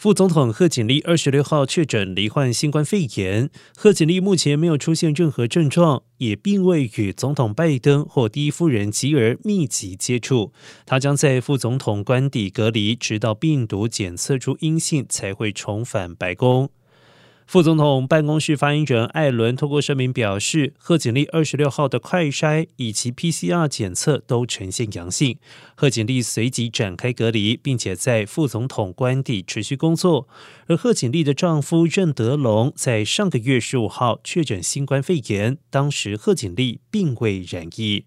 副总统贺锦丽二十六号确诊罹患新冠肺炎。贺锦丽目前没有出现任何症状，也并未与总统拜登或第一夫人吉尔密集接触。她将在副总统官邸隔离，直到病毒检测出阴性，才会重返白宫。副总统办公室发言人艾伦透过声明表示，贺锦丽二十六号的快筛以及 PCR 检测都呈现阳性，贺锦丽随即展开隔离，并且在副总统官邸持续工作。而贺锦丽的丈夫任德龙在上个月十五号确诊新冠肺炎，当时贺锦丽并未染疫。